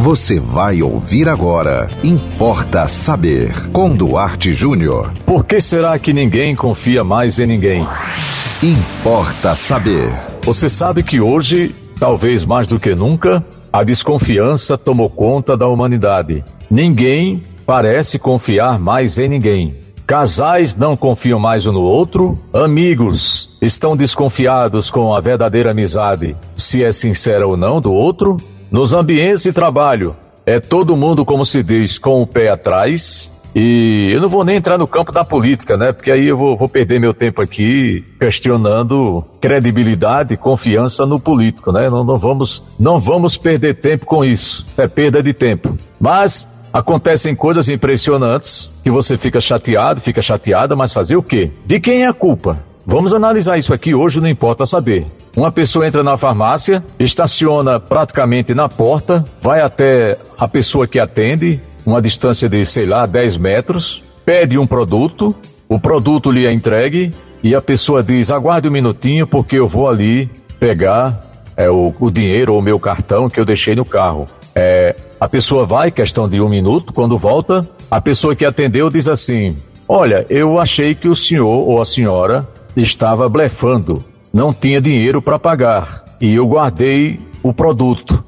Você vai ouvir agora. Importa saber. Com Duarte Júnior. Por que será que ninguém confia mais em ninguém? Importa saber. Você sabe que hoje, talvez mais do que nunca, a desconfiança tomou conta da humanidade. Ninguém parece confiar mais em ninguém. Casais não confiam mais um no outro, amigos estão desconfiados com a verdadeira amizade, se é sincera ou não do outro. Nos ambientes de trabalho, é todo mundo, como se diz, com o pé atrás. E eu não vou nem entrar no campo da política, né? Porque aí eu vou, vou perder meu tempo aqui questionando credibilidade e confiança no político, né? Não, não, vamos, não vamos perder tempo com isso. É perda de tempo. Mas Acontecem coisas impressionantes que você fica chateado, fica chateada, mas fazer o quê? De quem é a culpa? Vamos analisar isso aqui hoje, não importa saber. Uma pessoa entra na farmácia, estaciona praticamente na porta, vai até a pessoa que atende, uma distância de, sei lá, 10 metros, pede um produto, o produto lhe é entregue e a pessoa diz: aguarde um minutinho porque eu vou ali pegar é, o, o dinheiro ou o meu cartão que eu deixei no carro. É, a pessoa vai, questão de um minuto, quando volta, a pessoa que atendeu diz assim: Olha, eu achei que o senhor ou a senhora estava blefando, não tinha dinheiro para pagar e eu guardei o produto.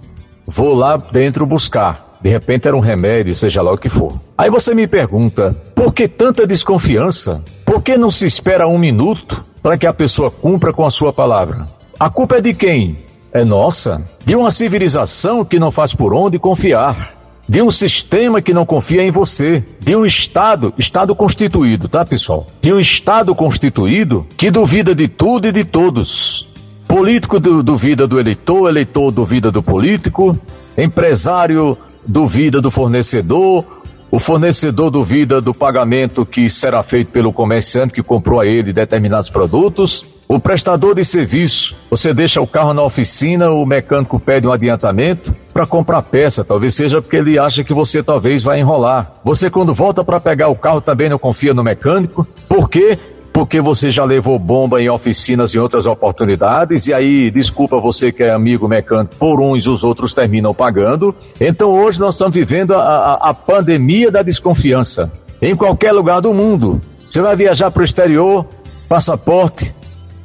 Vou lá dentro buscar. De repente era um remédio, seja lá o que for. Aí você me pergunta: por que tanta desconfiança? Por que não se espera um minuto para que a pessoa cumpra com a sua palavra? A culpa é de quem? é nossa, de uma civilização que não faz por onde confiar, de um sistema que não confia em você, de um Estado, Estado constituído, tá pessoal? De um Estado constituído que duvida de tudo e de todos. Político duvida do eleitor, eleitor duvida do político, empresário duvida do fornecedor, o fornecedor duvida do pagamento que será feito pelo comerciante que comprou a ele determinados produtos. O prestador de serviço, você deixa o carro na oficina, o mecânico pede um adiantamento para comprar peça, talvez seja porque ele acha que você talvez vai enrolar. Você quando volta para pegar o carro também não confia no mecânico, por quê? Porque você já levou bomba em oficinas em outras oportunidades, e aí, desculpa você que é amigo mecânico, por uns os outros terminam pagando. Então hoje nós estamos vivendo a, a, a pandemia da desconfiança. Em qualquer lugar do mundo. Você vai viajar para o exterior, passaporte,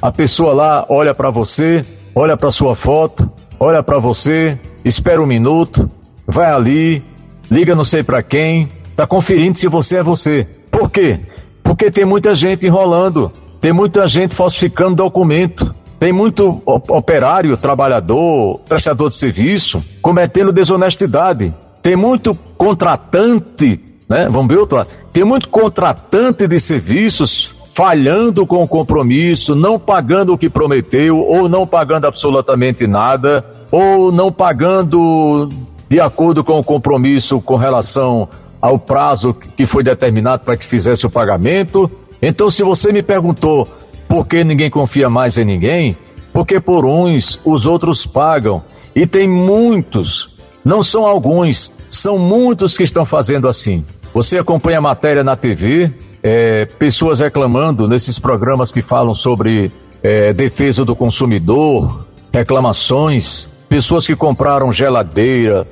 a pessoa lá olha para você, olha para sua foto, olha para você, espera um minuto, vai ali, liga não sei para quem, tá conferindo se você é você. Por quê? Porque tem muita gente enrolando, tem muita gente falsificando documento, tem muito operário, trabalhador, prestador de serviço cometendo desonestidade, tem muito contratante, né? Vamos ver outro. Tem muito contratante de serviços falhando com o compromisso, não pagando o que prometeu, ou não pagando absolutamente nada, ou não pagando de acordo com o compromisso com relação ao prazo que foi determinado para que fizesse o pagamento. Então, se você me perguntou por que ninguém confia mais em ninguém, porque por uns os outros pagam. E tem muitos, não são alguns, são muitos que estão fazendo assim. Você acompanha a matéria na TV, é, pessoas reclamando nesses programas que falam sobre é, defesa do consumidor, reclamações, pessoas que compraram geladeira,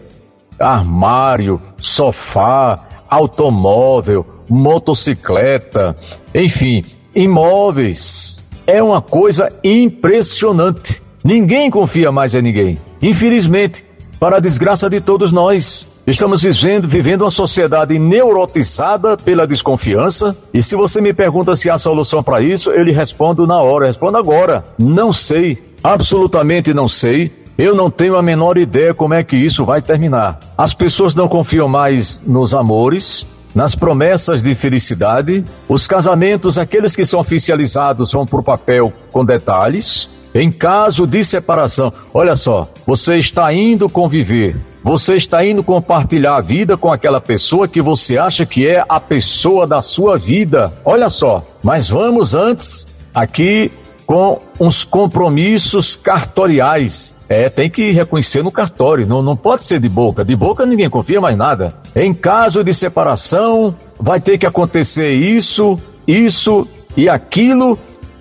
armário, sofá, automóvel, motocicleta, enfim, imóveis. É uma coisa impressionante. Ninguém confia mais em ninguém. Infelizmente, para a desgraça de todos nós. Estamos vivendo, vivendo uma sociedade neurotizada pela desconfiança. E se você me pergunta se há solução para isso, eu lhe respondo na hora, respondo agora. Não sei, absolutamente não sei. Eu não tenho a menor ideia como é que isso vai terminar. As pessoas não confiam mais nos amores, nas promessas de felicidade. Os casamentos, aqueles que são oficializados, vão por papel com detalhes. Em caso de separação, olha só, você está indo conviver, você está indo compartilhar a vida com aquela pessoa que você acha que é a pessoa da sua vida. Olha só, mas vamos antes aqui com uns compromissos cartoriais. É, tem que reconhecer no cartório, não, não pode ser de boca. De boca ninguém confia mais nada. Em caso de separação, vai ter que acontecer isso, isso e aquilo,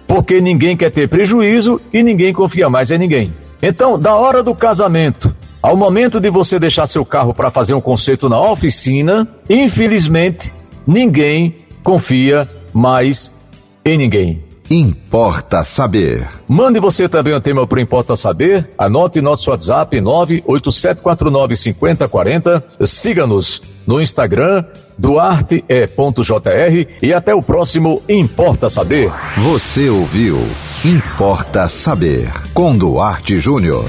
porque ninguém quer ter prejuízo e ninguém confia mais em ninguém. Então, da hora do casamento Ao momento de você deixar seu carro para fazer um conserto na oficina, infelizmente, ninguém confia mais em ninguém. Importa saber. Mande você também o tema para Importa Saber. Anote nosso WhatsApp 987495040. Siga-nos no Instagram duarte.jr e até o próximo Importa Saber. Você ouviu Importa Saber com Duarte Júnior.